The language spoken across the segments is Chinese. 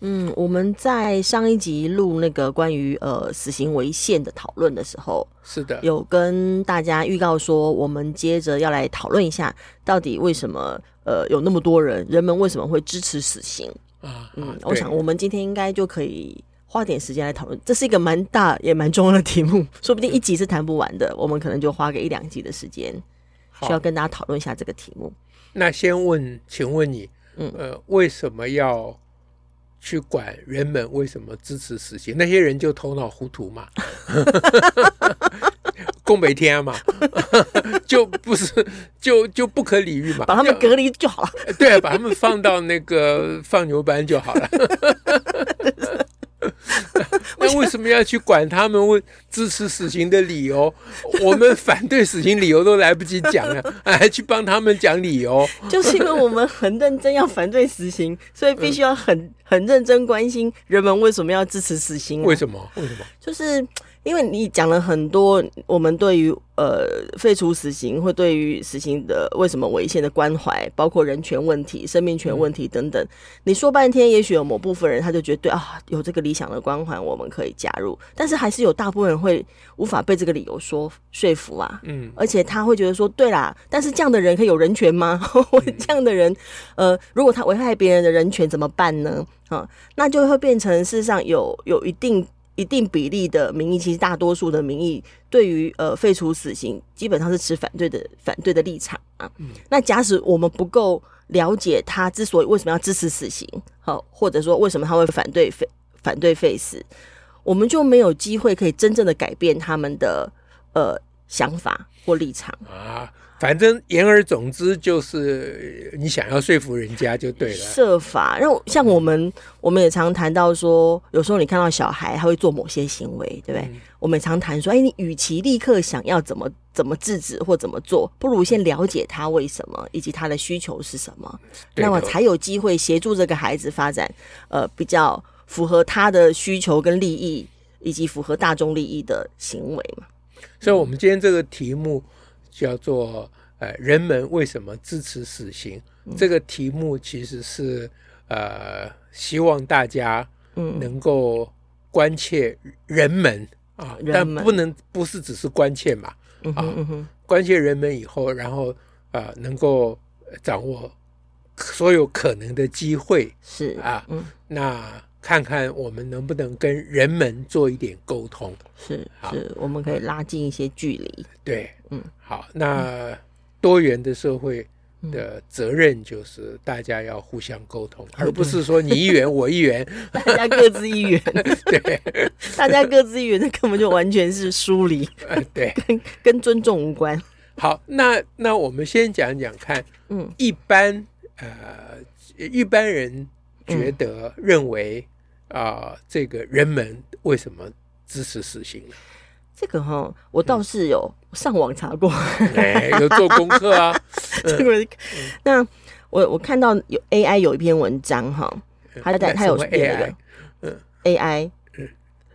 嗯，我们在上一集录那个关于呃死刑违宪的讨论的时候，是的，有跟大家预告说，我们接着要来讨论一下，到底为什么呃有那么多人，人们为什么会支持死刑啊？嗯，我想我们今天应该就可以花点时间来讨论，这是一个蛮大也蛮重要的题目，说不定一集是谈不完的，我们可能就花个一两集的时间，需要跟大家讨论一下这个题目。那先问，请问你，嗯呃，为什么要？去管人们为什么支持死刑？那些人就头脑糊涂嘛，共北天嘛，就不是就就不可理喻嘛，把他们隔离就好了。对啊，把他们放到那个放牛班就好了。那为什么要去管他们为支持死刑的理由？我们反对死刑理由都来不及讲了，还去帮他们讲理由？就是因为我们很认真要反对死刑，所以必须要很很认真关心人们为什么要支持死刑啊？为什么？为什么？就是。因为你讲了很多，我们对于呃废除死刑或对于死刑的为什么违宪的关怀，包括人权问题、生命权问题等等，你说半天，也许有某部分人他就觉得对啊，有这个理想的光环，我们可以加入，但是还是有大部分人会无法被这个理由说说服啊，嗯，而且他会觉得说，对啦，但是这样的人可以有人权吗？我这样的人，呃，如果他危害别人的人权怎么办呢？啊，那就会变成事实上有有一定。一定比例的民意，其实大多数的民意对于呃废除死刑，基本上是持反对的反对的立场啊。嗯、那假使我们不够了解他之所以为什么要支持死刑，好，或者说为什么他会反对废反对废死，我们就没有机会可以真正的改变他们的呃想法或立场啊。反正言而总之就是你想要说服人家就对了。设法让像我们，我们也常谈到说，有时候你看到小孩他会做某些行为，对不对？嗯、我们也常谈说，哎，你与其立刻想要怎么怎么制止或怎么做，不如先了解他为什么以及他的需求是什么，那么才有机会协助这个孩子发展，呃，比较符合他的需求跟利益，以及符合大众利益的行为嘛。所以，我们今天这个题目。叫做呃，人们为什么支持死刑？嗯、这个题目其实是呃，希望大家能够关切人们、嗯、啊，但不能不是只是关切嘛、嗯、啊，嗯、关切人们以后，然后啊、呃，能够掌握所有可能的机会。是啊，嗯、那。看看我们能不能跟人们做一点沟通，是是，我们可以拉近一些距离。对，嗯，好，那多元的社会的责任就是大家要互相沟通，而不是说你一元我一元，大家各自一元。对，大家各自一元，那根本就完全是疏离，对，跟跟尊重无关。好，那那我们先讲讲看，嗯，一般呃，一般人觉得认为。啊、呃，这个人们为什么支持死刑呢？这个哈，我倒是有上网查过，有做功课啊。这个，嗯、那我我看到有 AI 有一篇文章哈，他在他有 AI，嗯，AI。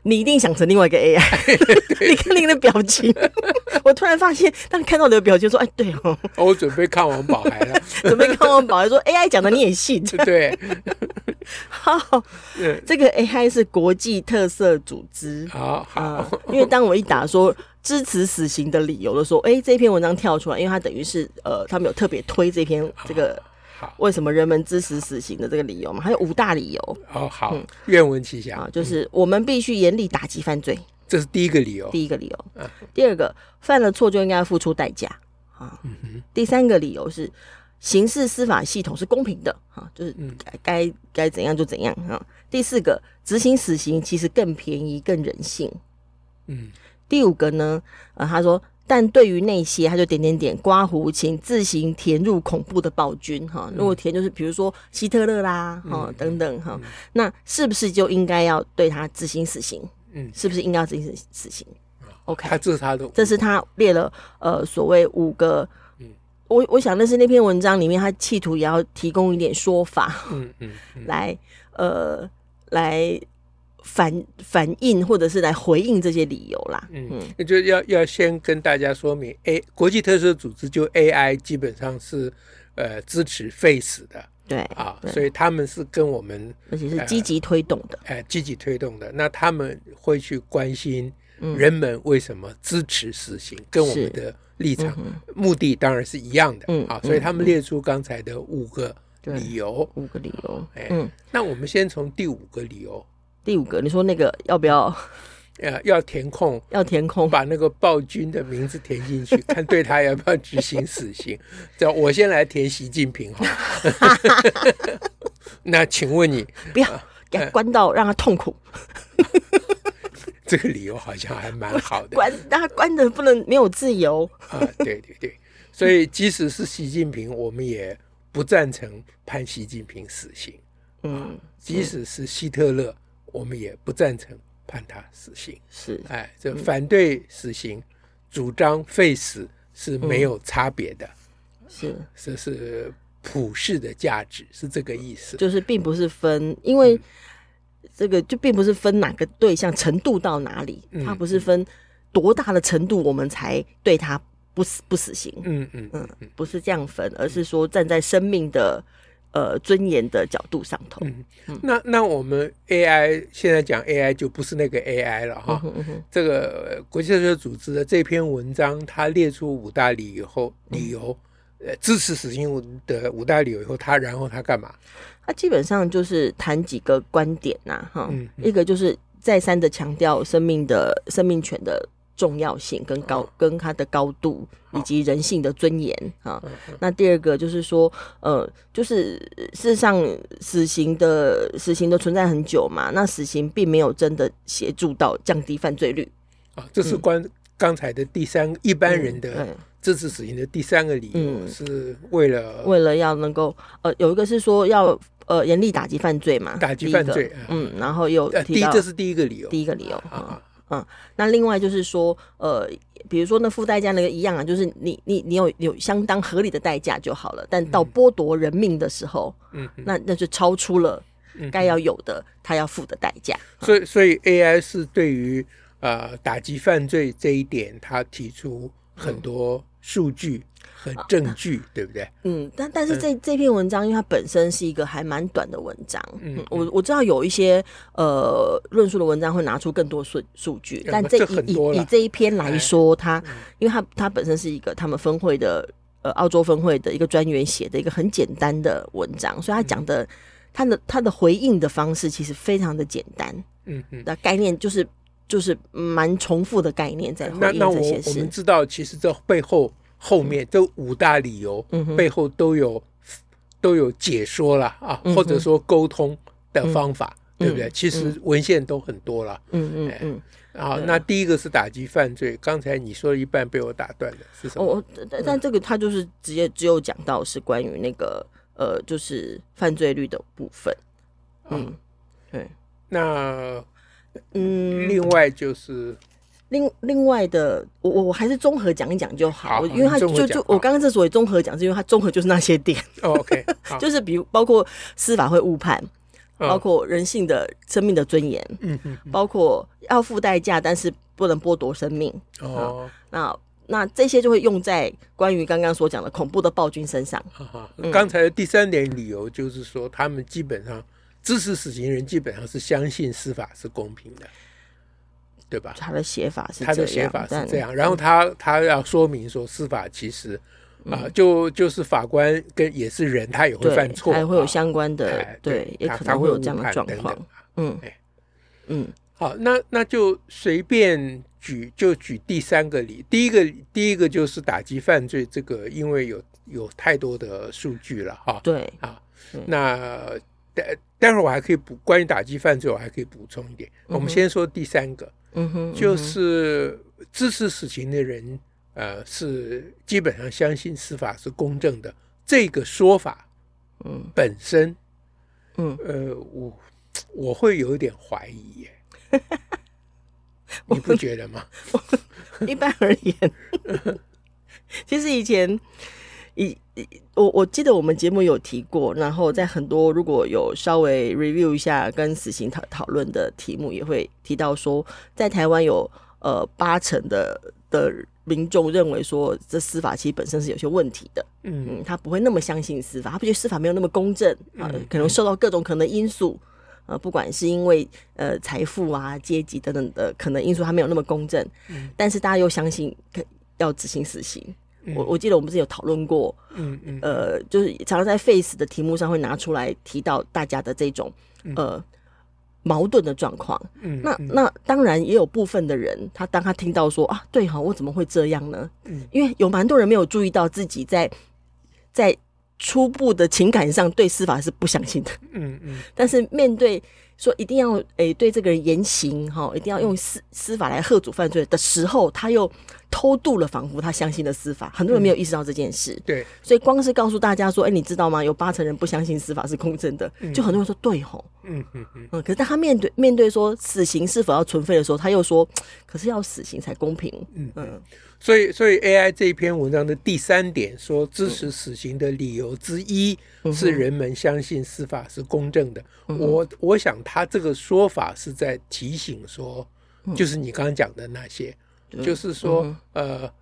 你一定想成另外一个 AI，你看你的表情，我突然发现，当你看到你的表情，说：“哎，对哦，我准备看王宝孩了，准备看王宝孩，说 AI 讲的你也信？”对，好，这个 AI 是国际特色组织，好好，因为当我一打说支持死刑的理由的时候，哎，这篇文章跳出来，因为它等于是呃，他们有特别推这篇这个。为什么人们支持死刑的这个理由嘛？还有五大理由。哦，好，愿闻其详啊。就是我们必须严厉打击犯罪，这是第一个理由。第一个理由。嗯。第二个，犯了错就应该要付出代价啊。嗯哼。第三个理由是，刑事司法系统是公平的啊，就是该该该怎样就怎样啊。第四个，执行死刑其实更便宜、更人性。嗯。第五个呢，呃，他说。但对于那些，他就点点点刮胡，请自行填入恐怖的暴君哈。如果填就是比如说希特勒啦哈、嗯、等等哈，那是不是就应该要对他执行死刑？嗯，是不是应该要执行死刑？OK，他这是他的，这是他列了呃所谓五个。我我想那是那篇文章里面，他企图也要提供一点说法，嗯嗯，嗯 来呃来反反应或者是来回应这些理由啦，嗯嗯，那就要要先跟大家说明，A 国际特赦组织就 AI 基本上是呃支持 Face 的，对啊，所以他们是跟我们而且是积极推动的，哎、呃，积极推动的，那他们会去关心人们为什么支持死刑，嗯、跟我们的。立场、嗯、目的当然是一样的，嗯，啊，所以他们列出刚才的五个理由，五个理由，哎，嗯，那我们先从第五个理由，第五个，你说那个要不要？呃，要填空，要填空，把那个暴君的名字填进去，看对他要不要执行死刑。这我先来填习近平哈。那请问你不要给他关到让他痛苦。这个理由好像还蛮好的，关他关的不能没有自由啊！对对对，所以即使是习近平，我们也不赞成判习近平死刑。嗯，即使是希特勒，我们也不赞成判他死刑。是，哎，这反对死刑、主张废死是没有差别的。是，这是普世的价值，是这个意思。就是并不是分，因为。这个就并不是分哪个对象程度到哪里，它不是分多大的程度我们才对他不死不死刑，嗯嗯嗯，不是这样分，而是说站在生命的呃尊严的角度上头。嗯，那那我们 AI 现在讲 AI 就不是那个 AI 了哈。嗯哼，这个国际特赦组织的这篇文章，它列出五大理由后理由。呃，支持死刑的五大理由以后，他然后他干嘛？他基本上就是谈几个观点呐，哈，一个就是再三的强调生命的生命权的重要性跟高、哦、跟它的高度以及人性的尊严啊。哦、那第二个就是说，呃，就是事实上死刑的死刑的存在很久嘛，那死刑并没有真的协助到降低犯罪率。啊、哦。这是关刚才的第三一般人的、嗯。嗯支持死刑的第三个理由是为了为了要能够呃，有一个是说要呃严厉打击犯罪嘛，打击犯罪，嗯，然后又第一，这是第一个理由，第一个理由啊，嗯，那另外就是说呃，比如说那付代价那个一样啊，就是你你你有有相当合理的代价就好了，但到剥夺人命的时候，嗯，那那就超出了该要有的他要付的代价，所以所以 AI 是对于呃打击犯罪这一点，他提出很多。数据和证据，啊、对不对？嗯，但但是这、嗯、这篇文章，因为它本身是一个还蛮短的文章，嗯，我我知道有一些呃论述的文章会拿出更多数数据，但这以以以这一篇来说，它、嗯、因为它它本身是一个他们分会的呃澳洲分会的一个专员写的一个很简单的文章，所以他讲的他的他的回应的方式其实非常的简单，嗯嗯，那概念就是。就是蛮重复的概念在回应这些事。我们知道，其实这背后后面这五大理由背后都有都有解说了啊，或者说沟通的方法，对不对？其实文献都很多了。嗯嗯嗯。好，那第一个是打击犯罪，刚才你说一半被我打断的是什么？哦，但这个他就是直接只有讲到是关于那个呃，就是犯罪率的部分。嗯，对。那。嗯，另外就是另另外的，我我我还是综合讲一讲就好，好因为他就就我刚刚之所以综合讲，是因为他综合就是那些点。哦、OK，就是比如包括司法会误判，哦、包括人性的生命的尊严，嗯嗯，包括要付代价，但是不能剥夺生命。哦，那那这些就会用在关于刚刚所讲的恐怖的暴君身上。刚、嗯、才的第三点理由就是说，他们基本上。支持死刑人基本上是相信司法是公平的，对吧？他的写法是他的写法是这样，然后他他要说明说司法其实啊，就就是法官跟也是人，他也会犯错，还会有相关的对，也可能会有这样的状况。嗯嗯，好，那那就随便举就举第三个例，第一个第一个就是打击犯罪这个，因为有有太多的数据了哈。对啊，那。待待会儿我还可以补关于打击犯罪，我还可以补充一点。嗯、我们先说第三个，嗯哼，就是支持死刑的人呃，是基本上相信司法是公正的这个说法，嗯，本身，嗯，呃，我我会有一点怀疑耶，你不觉得吗？一般而言，其实以前以我我记得我们节目有提过，然后在很多如果有稍微 review 一下跟死刑讨讨论的题目，也会提到说，在台湾有呃八成的的。民众认为说，这司法其实本身是有些问题的，嗯，嗯，他不会那么相信司法，他不觉得司法没有那么公正啊，呃，可能受到各种可能因素，呃，不管是因为呃财富啊、阶级等等的可能因素，他没有那么公正，嗯，但是大家又相信要执行死刑。嗯，我我记得我们之前有讨论过，嗯嗯，呃，就是常常在 Face 的题目上会拿出来提到大家的这种呃。矛盾的状况，嗯，那那当然也有部分的人，他当他听到说啊，对哈，我怎么会这样呢？嗯，因为有蛮多人没有注意到自己在在初步的情感上对司法是不相信的，嗯嗯，但是面对。说一定要诶、欸、对这个人严刑哈，一定要用司司法来喝阻犯罪的时候，他又偷渡了，仿佛他相信的司法。很多人没有意识到这件事。嗯、对，所以光是告诉大家说，哎、欸，你知道吗？有八成人不相信司法是公正的，就很多人说对吼，嗯嗯嗯，嗯。可是当他面对面对说死刑是否要存废的时候，他又说，可是要死刑才公平。嗯嗯。所以，所以 AI 这一篇文章的第三点说，支持死刑的理由之一是人们相信司法是公正的。嗯、我我想他这个说法是在提醒说，就是你刚刚讲的那些，嗯、就是说，嗯、呃，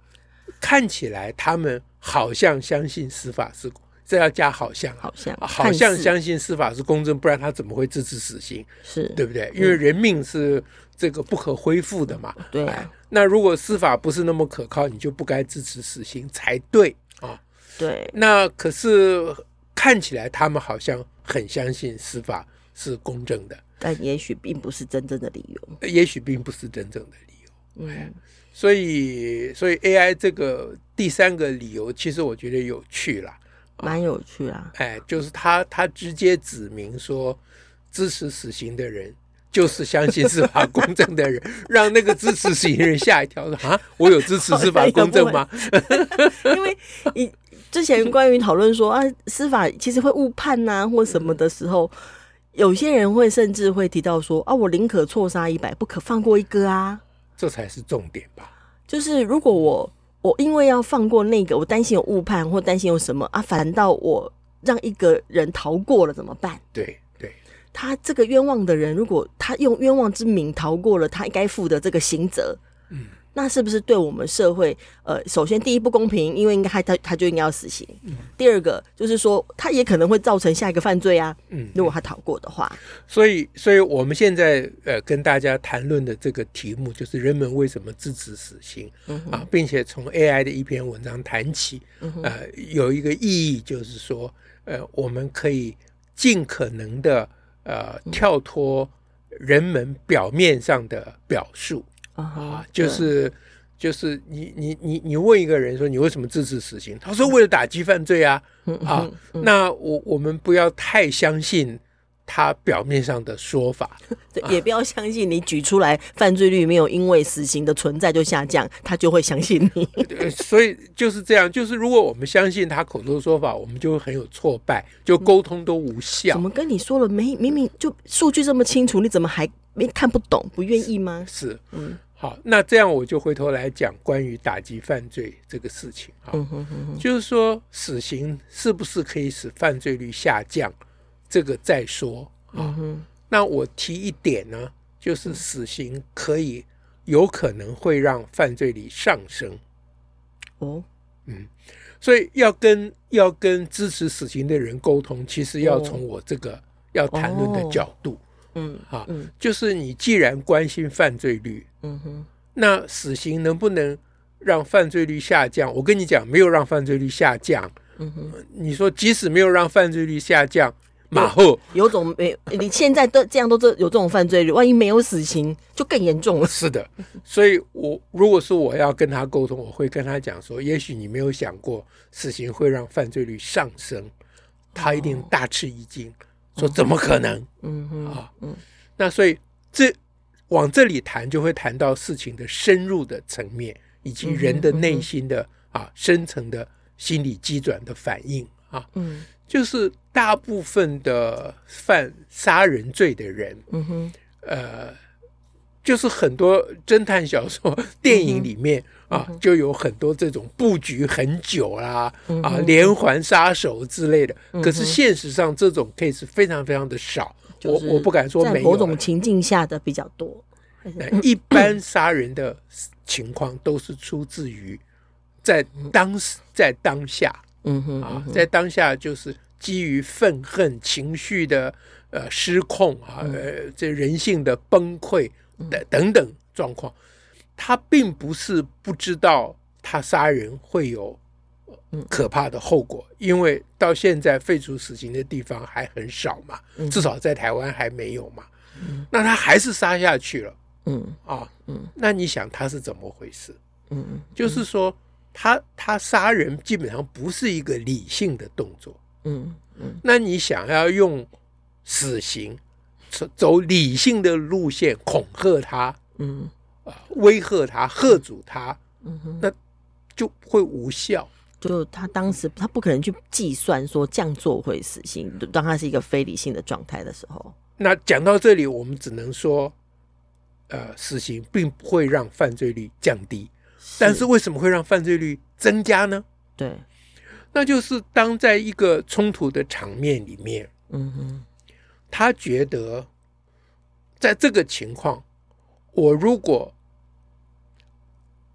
看起来他们好像相信司法是，这要加好像，好像，好像相信司法是公正，不然他怎么会支持死刑？是对不对？因为人命是这个不可恢复的嘛。对、啊。那如果司法不是那么可靠，你就不该支持死刑才对啊。对。那可是看起来他们好像很相信司法是公正的，但也许并不是真正的理由。也许并不是真正的理由。嗯。所以，所以 AI 这个第三个理由，其实我觉得有趣了，蛮有趣啊。哎，就是他他直接指明说，支持死刑的人。就是相信司法公正的人，让那个支持死刑人吓一跳，说啊，我有支持司法公正吗？因为你之前关于讨论说啊，司法其实会误判呐、啊，或什么的时候，有些人会甚至会提到说啊，我宁可错杀一百，不可放过一个啊，这才是重点吧？就是如果我我因为要放过那个，我担心有误判或担心有什么啊，反倒我让一个人逃过了怎么办？对对。他这个冤枉的人，如果他用冤枉之名逃过了他应该负的这个刑责，嗯，那是不是对我们社会，呃，首先第一不公平，因为应该他他他就应该要死刑。嗯，第二个就是说，他也可能会造成下一个犯罪啊。嗯，如果他逃过的话，所以，所以我们现在呃跟大家谈论的这个题目，就是人们为什么支持死刑，嗯，啊，并且从 AI 的一篇文章谈起，嗯，呃，有一个意义就是说，呃，我们可以尽可能的。呃，跳脱人们表面上的表述啊，就是就是你你你你问一个人说，你为什么支持死刑？他说为了打击犯罪啊啊，那我我们不要太相信。他表面上的说法，也不要相信你举出来犯罪率没有因为死刑的存在就下降，他就会相信你。所以就是这样，就是如果我们相信他口头说法，我们就会很有挫败，就沟通都无效。怎么跟你说了没？明明就数据这么清楚，你怎么还没看不懂？不愿意吗？是，嗯，好，那这样我就回头来讲关于打击犯罪这个事情啊，嗯哼哼哼，就是说死刑是不是可以使犯罪率下降？这个再说啊，那我提一点呢，就是死刑可以有可能会让犯罪率上升。哦，嗯，所以要跟要跟支持死刑的人沟通，其实要从我这个要谈论的角度，嗯，啊，就是你既然关心犯罪率，嗯哼，那死刑能不能让犯罪率下降？我跟你讲，没有让犯罪率下降。嗯哼，你说即使没有让犯罪率下降。马后有种没，你现在都这样都这有这种犯罪率，万一没有死刑就更严重了。是的，所以我如果说我要跟他沟通，我会跟他讲说，也许你没有想过死刑会让犯罪率上升，他一定大吃一惊，说怎么可能？嗯嗯啊。嗯，那所以这往这里谈就会谈到事情的深入的层面，以及人的内心的啊深层的心理机转的反应啊，嗯，就是大部分的犯杀人罪的人，嗯哼，呃，就是很多侦探小说、电影里面啊，就有很多这种布局很久啦，啊，连环杀手之类的。可是现实上，这种 case 非常非常的少。我我不敢说没有，在某种情境下的比较多。一般杀人的情况都是出自于在当时在当下，嗯哼啊，在当下就是基于愤恨情绪的呃失控啊，呃这人性的崩溃等等等状况，他并不是不知道他杀人会有可怕的后果，因为到现在废除死刑的地方还很少嘛，至少在台湾还没有嘛，那他还是杀下去了。嗯。啊，嗯，那你想他是怎么回事？嗯嗯，就是说他他杀人基本上不是一个理性的动作。嗯嗯，那你想要用死刑走理性的路线恐吓他，嗯啊，威吓他，吓阻他，嗯哼，那就会无效。就他当时他不可能去计算说这样做会死刑，当他是一个非理性的状态的时候。那讲到这里，我们只能说。呃，死刑并不会让犯罪率降低，但是为什么会让犯罪率增加呢？对，那就是当在一个冲突的场面里面，嗯哼，他觉得在这个情况，我如果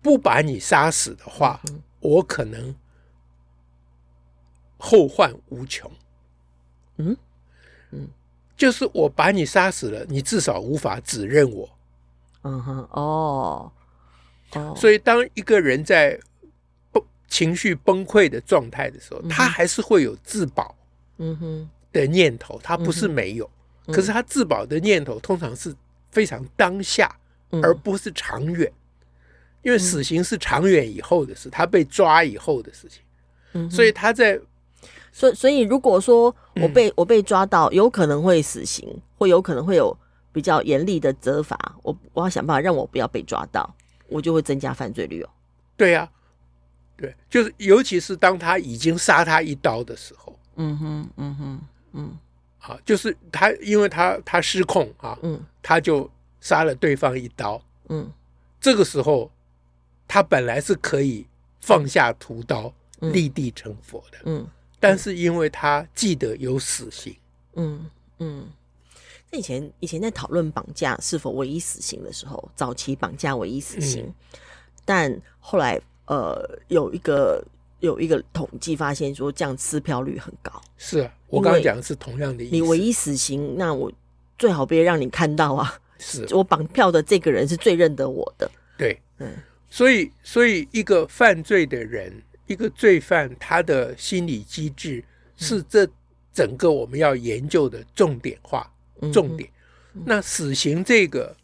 不把你杀死的话，我可能后患无穷。嗯？嗯，就是我把你杀死了，你至少无法指认我。嗯哼，哦，所以当一个人在崩情绪崩溃的状态的时候，他还是会有自保，嗯哼的念头，他不是没有，可是他自保的念头通常是非常当下，而不是长远，因为死刑是长远以后的事，他被抓以后的事情，所以他在，所以所以如果说我被我被抓到，有可能会死刑，会有可能会有。比较严厉的责罚，我我要想办法让我不要被抓到，我就会增加犯罪率哦。对呀、啊，对，就是尤其是当他已经杀他一刀的时候，嗯哼，嗯哼，嗯，好，就是他因为他他失控啊，嗯，他就杀了对方一刀，嗯，这个时候他本来是可以放下屠刀，嗯、立地成佛的，嗯，但是因为他记得有死刑，嗯嗯。那以前以前在讨论绑架是否唯一死刑的时候，早期绑架唯一死刑，嗯、但后来呃有一个有一个统计发现说这样撕票率很高。是啊，我刚刚讲的是同样的意思。你唯一死刑，那我最好别让你看到啊！是我绑票的这个人是最认得我的。对，嗯，所以所以一个犯罪的人，一个罪犯，他的心理机制是这整个我们要研究的重点化。重点，那死刑这个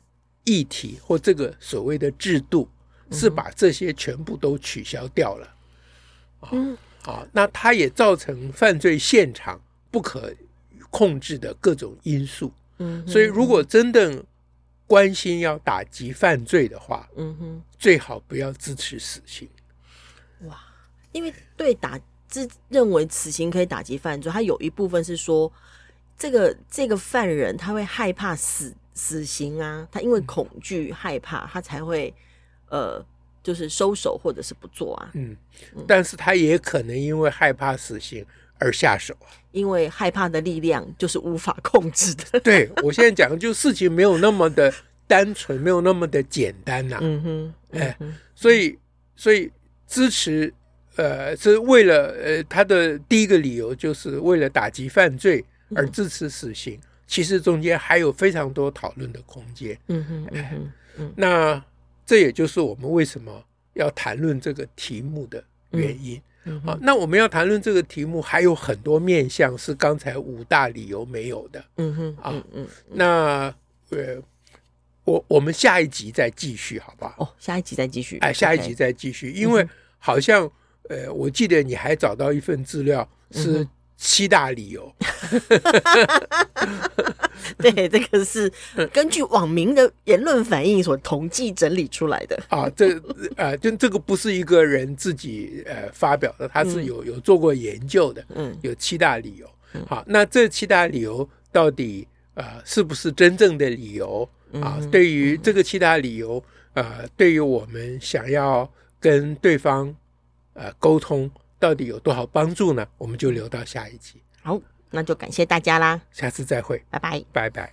议题或这个所谓的制度，是把这些全部都取消掉了。嗯，啊，那它也造成犯罪现场不可控制的各种因素。嗯，所以如果真的关心要打击犯罪的话，嗯哼，最好不要支持死刑。哇，因为对打自认为死刑可以打击犯罪，它有一部分是说。这个这个犯人他会害怕死死刑啊，他因为恐惧害怕，他才会呃，就是收手或者是不做啊。嗯，但是他也可能因为害怕死刑而下手啊。因为害怕的力量就是无法控制的。对，我现在讲的就事情没有那么的单纯，没有那么的简单呐、啊。嗯哼，哎，所以所以支持呃是为了呃他的第一个理由就是为了打击犯罪。而支持死刑，其实中间还有非常多讨论的空间。嗯哼，嗯哼，嗯，那这也就是我们为什么要谈论这个题目的原因。嗯，好，那我们要谈论这个题目，还有很多面向是刚才五大理由没有的。嗯哼，啊，嗯，那呃，我我们下一集再继续，好不好？哦，下一集再继续。哎，下一集再继续，因为好像呃，我记得你还找到一份资料是。七大理由，对，这个是根据网民的言论反应所统计整理出来的啊。这呃，就这个不是一个人自己呃发表的，他是有有做过研究的。嗯，有七大理由。好，那这七大理由到底呃是不是真正的理由啊？对于这个七大理由，呃，对于我们想要跟对方呃沟通，到底有多少帮助呢？我们就留到下一集。好。那就感谢大家啦，下次再会，拜拜，拜拜。